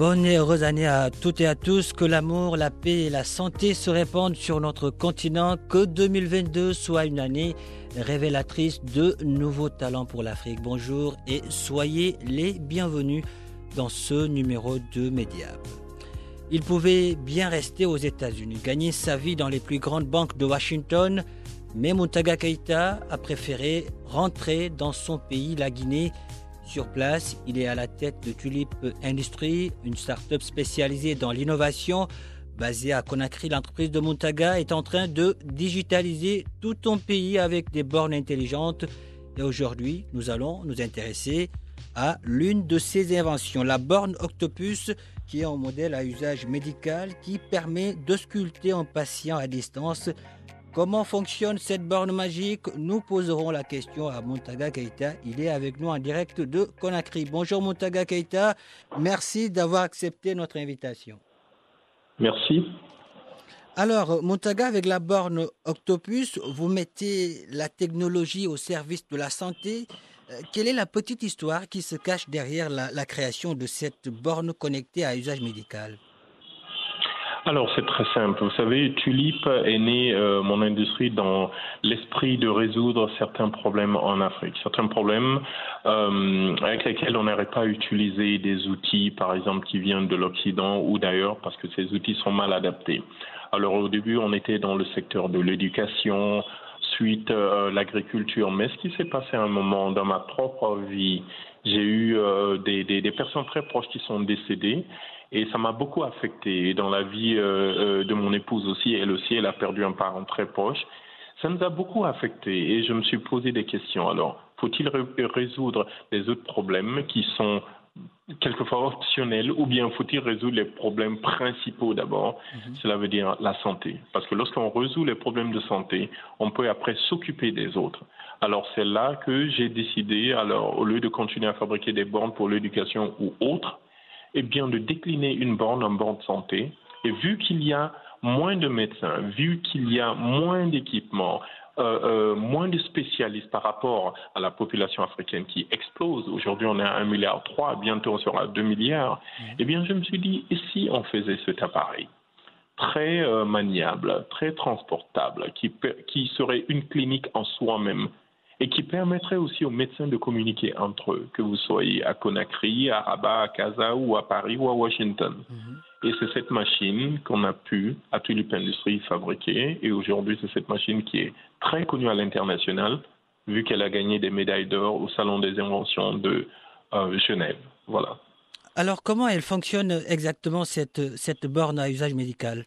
Bonne et heureuse année à toutes et à tous. Que l'amour, la paix et la santé se répandent sur notre continent. Que 2022 soit une année révélatrice de nouveaux talents pour l'Afrique. Bonjour et soyez les bienvenus dans ce numéro de Mediap. Il pouvait bien rester aux États-Unis, gagner sa vie dans les plus grandes banques de Washington, mais Montaga Keita a préféré rentrer dans son pays, la Guinée, sur place, il est à la tête de Tulip Industries, une start-up spécialisée dans l'innovation. Basée à Conakry, l'entreprise de Montaga est en train de digitaliser tout ton pays avec des bornes intelligentes. Et aujourd'hui, nous allons nous intéresser à l'une de ces inventions, la borne Octopus, qui est un modèle à usage médical qui permet de sculpter un patient à distance Comment fonctionne cette borne magique Nous poserons la question à Montaga Keita. Il est avec nous en direct de Conakry. Bonjour Montaga Keita. Merci d'avoir accepté notre invitation. Merci. Alors, Montaga, avec la borne Octopus, vous mettez la technologie au service de la santé. Euh, quelle est la petite histoire qui se cache derrière la, la création de cette borne connectée à usage médical? Alors c'est très simple. Vous savez, Tulip est né euh, mon industrie dans l'esprit de résoudre certains problèmes en Afrique, certains problèmes euh, avec lesquels on n'aurait pas utilisé des outils, par exemple, qui viennent de l'Occident ou d'ailleurs parce que ces outils sont mal adaptés. Alors au début, on était dans le secteur de l'éducation, suite euh, l'agriculture. Mais ce qui s'est passé à un moment dans ma propre vie, j'ai eu euh, des, des, des personnes très proches qui sont décédées et ça m'a beaucoup affecté. dans la vie euh, euh, de mon épouse aussi, elle aussi, elle a perdu un parent très proche. Ça nous a beaucoup affecté et je me suis posé des questions. Alors, faut-il résoudre les autres problèmes qui sont quelquefois optionnels ou bien faut-il résoudre les problèmes principaux d'abord? Mhm. Cela veut dire la santé. Parce que lorsqu'on résout les problèmes de santé, on peut après s'occuper des autres. Alors c'est là que j'ai décidé, alors au lieu de continuer à fabriquer des bornes pour l'éducation ou autres, eh bien, de décliner une borne en borne santé. Et vu qu'il y a moins de médecins, vu qu'il y a moins d'équipements, euh, euh, moins de spécialistes par rapport à la population africaine qui explose. Aujourd'hui, on est à 1,3 milliard, bientôt on sera à 2 milliards. Mmh. Eh bien, je me suis dit, et si on faisait cet appareil très euh, maniable, très transportable, qui, qui serait une clinique en soi-même, et qui permettrait aussi aux médecins de communiquer entre eux, que vous soyez à Conakry, à Rabat, à Casa ou à Paris ou à Washington. Mm-hmm. Et c'est cette machine qu'on a pu, à Tulip Industries, fabriquer. Et aujourd'hui, c'est cette machine qui est très connue à l'international, vu qu'elle a gagné des médailles d'or au Salon des inventions de euh, Genève. Voilà. Alors, comment elle fonctionne exactement, cette, cette borne à usage médical?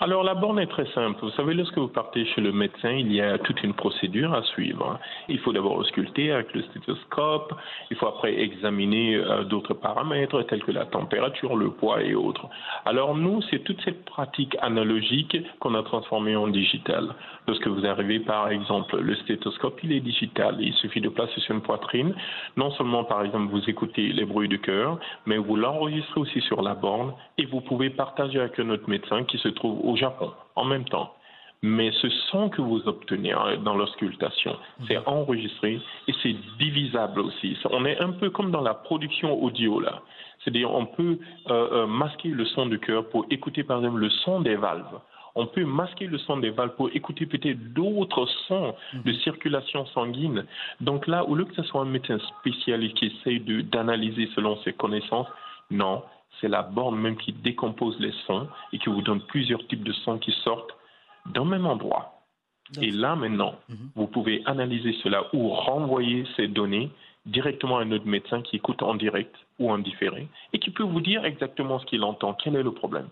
Alors la borne est très simple. Vous savez, lorsque vous partez chez le médecin, il y a toute une procédure à suivre. Il faut d'abord ausculter avec le stéthoscope, il faut après examiner euh, d'autres paramètres tels que la température, le poids et autres. Alors nous, c'est toute cette pratique analogique qu'on a transformée en digital. Lorsque vous arrivez par exemple, le stéthoscope, il est digital. Il suffit de placer sur une poitrine. Non seulement par exemple vous écoutez les bruits du cœur, mais vous l'enregistrez aussi sur la borne et vous pouvez partager avec notre médecin qui se trouve au Japon en même temps. Mais ce son que vous obtenez dans l'auscultation, c'est enregistré et c'est divisable aussi. On est un peu comme dans la production audio là. C'est-à-dire on peut euh, euh, masquer le son du cœur pour écouter par exemple le son des valves. On peut masquer le son des valves pour écouter peut-être d'autres sons de circulation sanguine. Donc là, au lieu que ce soit un médecin spécialiste qui essaye d'analyser selon ses connaissances, non, c'est la borne même qui décompose les sons et qui vous donne plusieurs types de sons qui sortent d'un même endroit. Et là, maintenant, mhm. vous pouvez analyser cela ou renvoyer ces données directement à un autre médecin qui écoute en direct ou en différé et qui peut vous dire exactement ce qu'il entend, quel est le problème.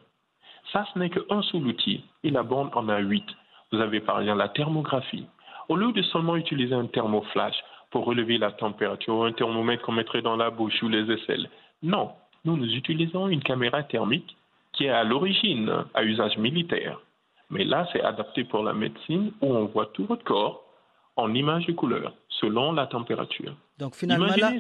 Ça, ce n'est qu'un seul outil et la borne en a huit. Vous avez par exemple la thermographie. Au lieu de seulement utiliser un thermoflash pour relever la température ou un thermomètre qu'on mettrait dans la bouche ou les aisselles, non, nous, nous utilisons une caméra thermique qui est à l'origine à usage militaire. Mais là, c'est adapté pour la médecine où on voit tout votre corps en images de couleur selon la température. Donc finalement, là,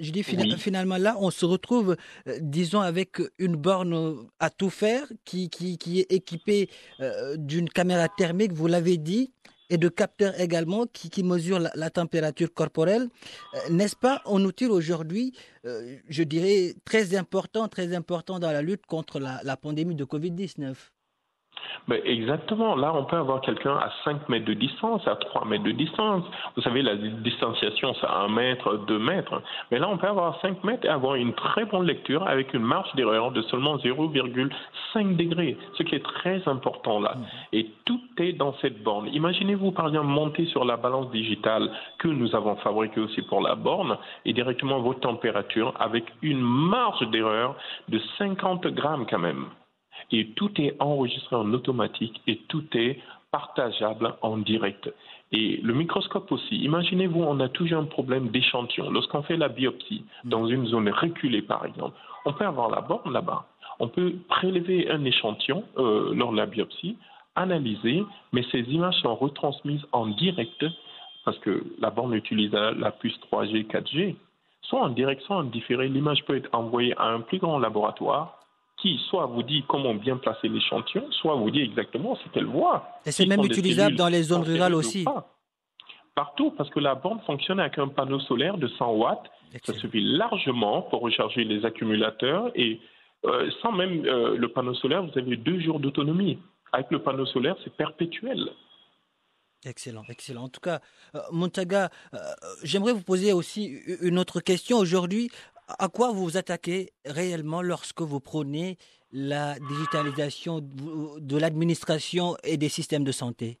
je dis finalement là, on se retrouve, euh, disons, avec une borne à tout faire qui, qui, qui est équipée euh, d'une caméra thermique, vous l'avez dit, et de capteurs également qui, qui mesurent la, température corporelle. Euh, n'est-ce pas un outil aujourd'hui, je dirais, très important, très important dans la lutte contre la, la pandémie de Covid-19 ben exactement. Là, on peut avoir quelqu'un à 5 mètres de distance, à 3 mètres de distance. Vous savez, la distanciation, c'est 1 mètre, 2 mètres. Mais là, on peut avoir 5 mètres et avoir une très bonne lecture avec une marge d'erreur de seulement 0,5 degrés, ce qui est très important là. Et tout est dans cette borne. Imaginez-vous, par exemple, monter sur la balance digitale que nous avons fabriquée aussi pour la borne et directement vos températures avec une marge d'erreur de 50 grammes quand même et tout est enregistré en automatique et tout est partageable en direct. Et le microscope aussi. Imaginez-vous, on a toujours un problème d'échantillon. Lorsqu'on fait la biopsie dans une zone reculée, par exemple, on peut avoir la borne là-bas. On peut prélever un échantillon euh, lors de la biopsie, analyser, mais ces images sont retransmises en direct parce que la borne utilise la puce 3G, 4G. Soit en direct, soit en différé, l'image peut être envoyée à un plus grand laboratoire qui soit vous dit comment bien placer l'échantillon, soit vous dit exactement ce qu'elle voit. Et c'est même utilisable dans les zones rurales aussi. Partout, parce que la borne fonctionne avec un panneau solaire de 100 watts. Ça suffit largement pour recharger les accumulateurs et euh, sans même euh, le panneau solaire, vous avez deux jours d'autonomie. Avec le panneau solaire, c'est perpétuel. Excellent, excellent. En tout cas, euh, Montaga, j'aimerais vous poser aussi une autre question. Aujourd'hui, à quoi vous vous attaquez réellement lorsque vous prenez la digitalisation de l'administration et des systèmes de santé?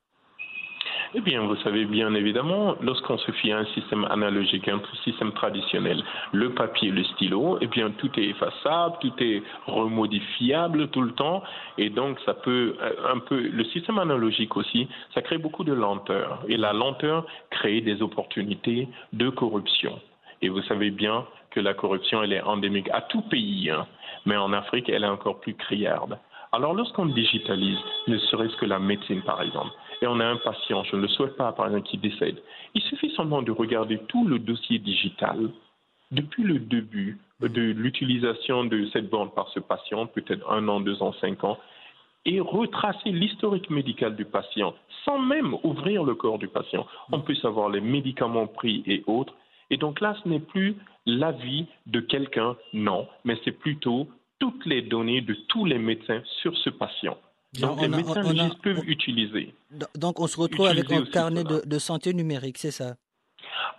Eh bien, vous savez bien évidemment, lorsqu'on se fie à un système analogique, un système traditionnel, le papier, le stylo, eh bien, tout est effaçable, tout est remodifiable tout le temps, et donc ça peut euh, un peu, le système analogique aussi, ça crée beaucoup de lenteur, et la lenteur crée des opportunités de corruption. Et vous savez bien que la corruption, elle est endémique à tout pays, hein. mais en Afrique, elle est encore plus criarde. Alors lorsqu'on digitalise, ne serait-ce que la médecine par exemple, et on a un patient, je ne le souhaite pas par exemple, qui décède, il suffit seulement de regarder tout le dossier digital depuis le début de l'utilisation de cette borne par ce patient, peut-être un an, deux ans, cinq ans, et retracer l'historique médical du patient sans même ouvrir le corps du patient. On peut savoir les médicaments pris et autres. Et donc là, ce n'est plus l'avis de quelqu'un, non, mais c'est plutôt toutes les données de tous les médecins sur ce patient. Donc, les médecins peuvent utiliser. Donc, on se retrouve avec un carnet de, santé numérique, c'est ça?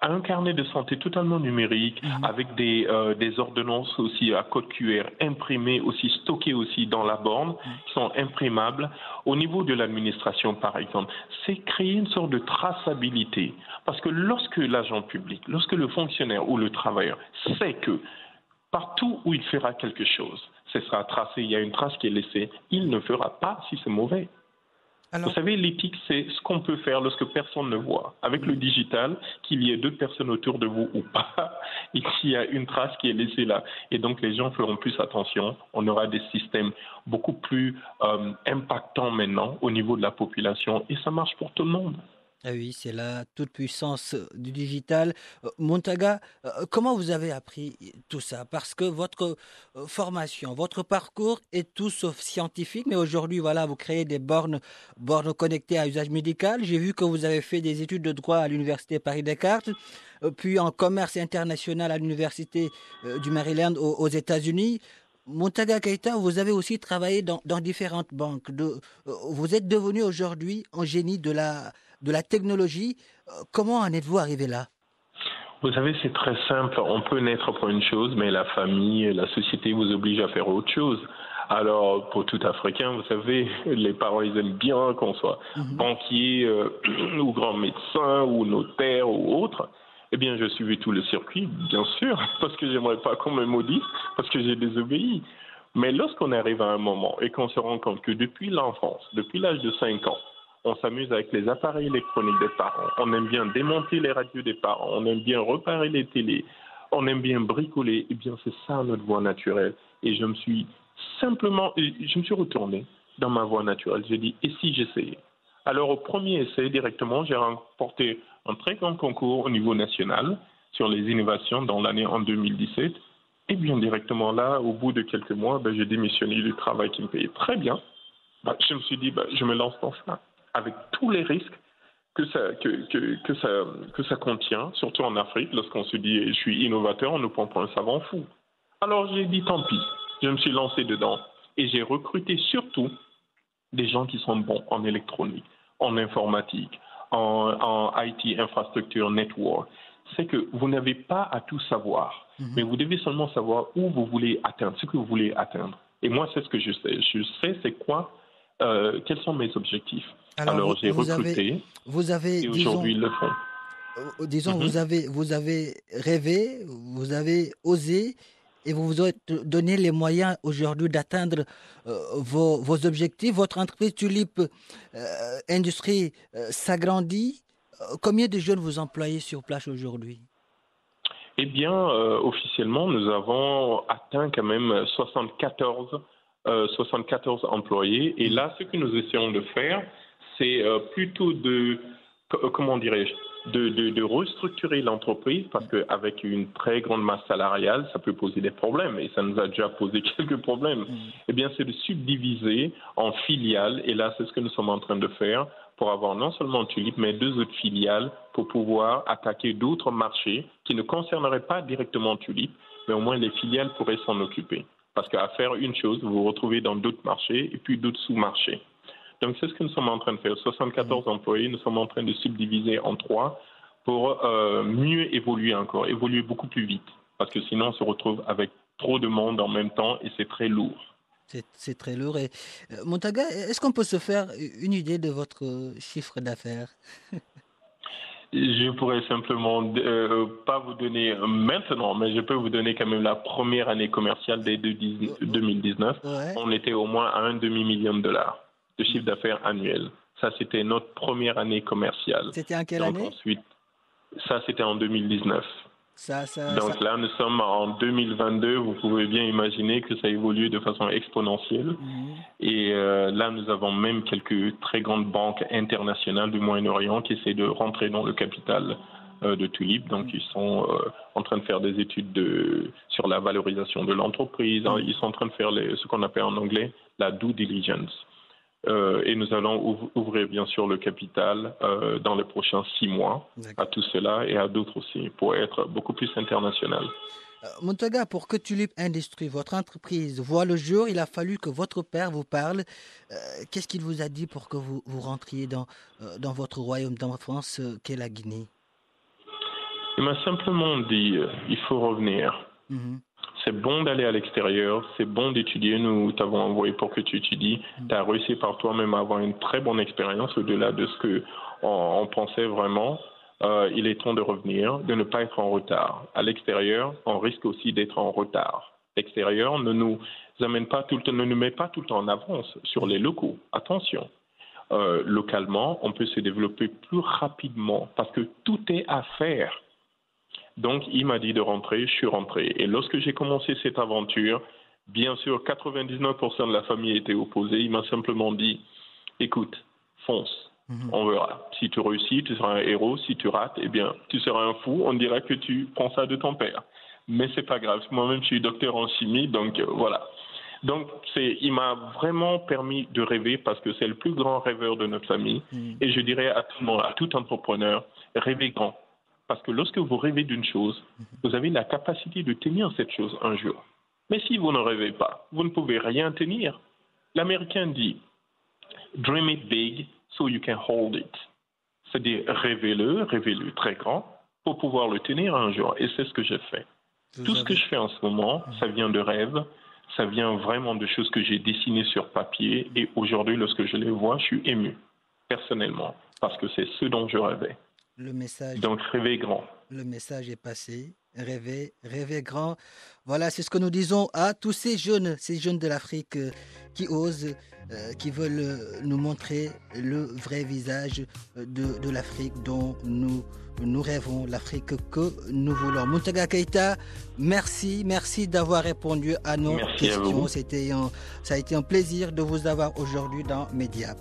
Un carnet de santé totalement numérique mhm. avec des, euh, des, ordonnances aussi à code QR imprimées, aussi stockées aussi dans la borne, mhm. qui sont imprimables. Au niveau de l'administration, par exemple, c'est créer une sorte de traçabilité. Parce que lorsque l'agent public, lorsque le fonctionnaire ou le travailleur sait que partout où il fera quelque chose, ce sera tracé, il y a une trace qui est laissée, il ne fera pas si c'est mauvais. Vous savez, l'éthique, c'est ce qu'on peut faire lorsque personne ne voit. Avec le digital, qu'il y ait deux personnes autour de vous ou pas, et qu'il y a une trace qui est laissée là. Et donc, les gens feront plus attention. On aura des systèmes beaucoup plus euh, impactants maintenant au niveau de la population, et ça marche pour tout le monde. Ah oui, c'est la toute puissance du digital. Euh, Montaga, euh, comment vous avez appris tout ça? Parce que votre euh, formation, votre parcours est tout sauf scientifique, mais aujourd'hui, voilà, vous créez des bornes, bornes connectées à usage médical. J'ai vu que vous avez fait des études de droit à l'université Paris-Descartes, puis en commerce international à l'université du Maryland aux, États-Unis. Montaga Keita, vous avez aussi travaillé dans, différentes banques. Vous êtes devenu aujourd'hui un génie de la de la technologie. Euh, comment en êtes-vous arrivé là? Vous savez, c'est très simple. On peut naître pour une chose, mais la famille, la société vous oblige à faire autre chose. Alors, pour tout Africain, vous savez, les parents, ils aiment bien qu'on soit mhm. banquier euh, ou grand médecin ou notaire ou autre. Eh bien, je suivi tout le circuit, bien sûr, parce que j'aimerais pas qu'on me maudisse, parce que j'ai désobéi. Mais lorsqu'on arrive à un moment et qu'on se rend compte que depuis l'enfance, depuis l'âge de 5 ans, on s'amuse avec les appareils électroniques des parents, on aime bien démonter les radios des parents, on aime bien reparer les télés, on aime bien bricoler, eh bien c'est ça notre voie naturelle. Et je me suis simplement, je me suis retourné dans ma voie naturelle. J'ai dit, et si j'essayais? Alors au premier essai, directement, j'ai remporté un très grand concours au niveau national sur les innovations dans l'année en 2017. Et bien directement là, au bout de quelques mois, ben, j'ai démissionné du travail qui me payait très bien. Ben, je me suis dit, ben, je me lance dans ça, avec tous les risques que ça, que, que, ça, que ça contient, surtout en Afrique, lorsqu'on se dit, je suis innovateur, on nous prend pour un savant fou. Alors j'ai dit, tant pis, je me suis lancé dedans et j'ai recruté surtout des gens qui sont bons en électronique, en informatique, en, en IT, infrastructure, network. C'est que vous n'avez pas à tout savoir Mhm. Mais vous devez seulement savoir où vous voulez atteindre, ce que vous voulez atteindre. Et moi, c'est ce que je sais. Je sais c'est quoi, euh, quels sont mes objectifs? Alors, j'ai recruté. vous avez, et aujourd'hui, ils le font. Euh, disons, mhm. vous, avez, vous avez rêvé, vous avez osé, et vous vous êtes donné les moyens aujourd'hui d'atteindre euh, vos, vos, objectifs. Votre entreprise Tulip Industrie s'agrandit. Combien de jeunes vous employez sur place aujourd'hui? Eh bien, officiellement, nous avons atteint quand même 74, 74 euh, employés. Et là, ce que nous essayons de faire, c'est euh, plutôt de, comment dirais-je, de, restructurer l'entreprise parce qu'avec une très grande masse salariale, ça peut poser des problèmes et ça nous a déjà posé quelques problèmes. Mm. Eh bien, c'est de subdiviser en filiales et là, c'est ce que nous sommes en train de faire pour avoir non seulement Tulip, mais deux autres filiales pour pouvoir attaquer d'autres marchés qui ne concerneraient pas directement Tulip, mais au moins les filiales pourraient s'en occuper. Parce qu'à faire une chose, vous vous retrouvez dans d'autres marchés et puis d'autres sous-marchés. Donc c'est ce que nous sommes en train de faire. 74 mmh. employés, nous sommes en train de subdiviser en trois pour euh, mieux évoluer encore, évoluer beaucoup plus vite. Parce que sinon, on se retrouve avec trop de monde en même temps et c'est très lourd. C'est très lourd. Et, euh, Montaga, est-ce qu'on peut se faire une idée de votre chiffre d'affaires? Je pourrais simplement euh, pas vous donner maintenant, mais je peux vous donner quand même la première année commerciale dès 2019. On était au moins à un demi-million de dollars de chiffre d'affaires annuel. Ça, c'était notre première année commerciale. C'était en quelle année? ensuite, Ça, c'était en 2019. Donc là, nous sommes en 2022. Vous pouvez bien imaginer que ça évolue de façon exponentielle. Mhm. Et euh, là, nous avons même quelques très grandes banques internationales du Moyen-Orient qui essaient de rentrer dans le capital euh, de Tulip. Donc, ils sont euh, en train de faire des études de, sur la valorisation de l'entreprise. Mhm. Ils sont en train de faire les, ce qu'on appelle en anglais la due diligence. Euh, et nous allons ouvrir bien sûr le capital euh, dans les prochains six mois à tout cela et à d'autres aussi pour être beaucoup plus international. Euh, Montaga, pour que Tulip Industries, votre entreprise, voit le jour, il a fallu que votre père vous parle. Qu'est-ce qu'il vous a dit pour que vous, vous rentriez dans, dans votre royaume d'enfance qu'est la Guinée? Il m'a simplement dit il faut revenir. Mhm. C'est bon d'aller à l'extérieur, c'est bon d'étudier. Nous t'avons envoyé pour que tu étudies. Tu as réussi par toi-même à avoir une très bonne expérience au-delà de ce que on, pensait vraiment. Euh, il est temps de revenir, de ne pas être en retard. À l'extérieur, on risque aussi d'être en retard. L'extérieur ne nous amène pas tout le temps, ne nous met pas tout le temps en avance sur les locaux. Attention. Euh, localement, on peut se développer plus rapidement parce que tout est à faire. Donc, il m'a dit de rentrer, je suis rentré. Et lorsque j'ai commencé cette aventure, bien sûr, 99% de la famille était opposée. Il m'a simplement dit, écoute, fonce, mhm. on verra. Si tu réussis, tu seras un héros. Si tu rates, eh bien, tu seras un fou. On dira que tu prends ça de ton père. Mais c'est pas grave. Moi-même, je suis docteur en chimie, donc euh, voilà. Donc, il m'a vraiment permis de rêver parce que c'est le plus grand rêveur de notre famille. Mhm. Et je dirais à tout, à tout entrepreneur, rêvez grand. Parce que lorsque vous rêvez d'une chose, vous avez la capacité de tenir cette chose un jour. Mais si vous ne rêvez pas, vous ne pouvez rien tenir. L'Américain dit Dream it big so you can hold it. C'est-à-dire rêvez-le, rêvez-le très grand pour pouvoir le tenir un jour. Et c'est ce que j'ai fait. Tout ce que je fais en ce moment, ça vient de rêves, ça vient vraiment de choses que j'ai dessinées sur papier. Et aujourd'hui, lorsque je les vois, je suis ému, personnellement, parce que c'est ce dont je rêvais. Le message. Donc, rêver grand. Le message est passé. Rêver, rêver grand. Voilà, c'est ce que nous disons à tous ces jeunes, ces jeunes de l'Afrique euh, qui osent, euh, qui veulent euh, nous montrer le vrai visage de, de l'Afrique dont nous nous rêvons, l'Afrique que nous voulons. Muntaga Keita, merci, merci d'avoir répondu à nos questions. C'était ça a été un plaisir de vous avoir aujourd'hui dans Mediap.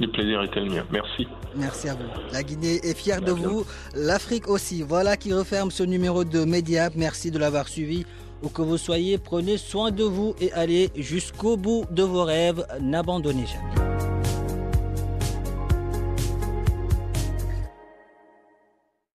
Le plaisir était le mien. Merci. Merci à vous. La Guinée est fière de vous. L'Afrique aussi. Voilà qui referme ce numéro de Mediap. Merci de l'avoir suivi. Où que vous soyez, prenez soin de vous et allez jusqu'au bout de vos rêves. N'abandonnez jamais.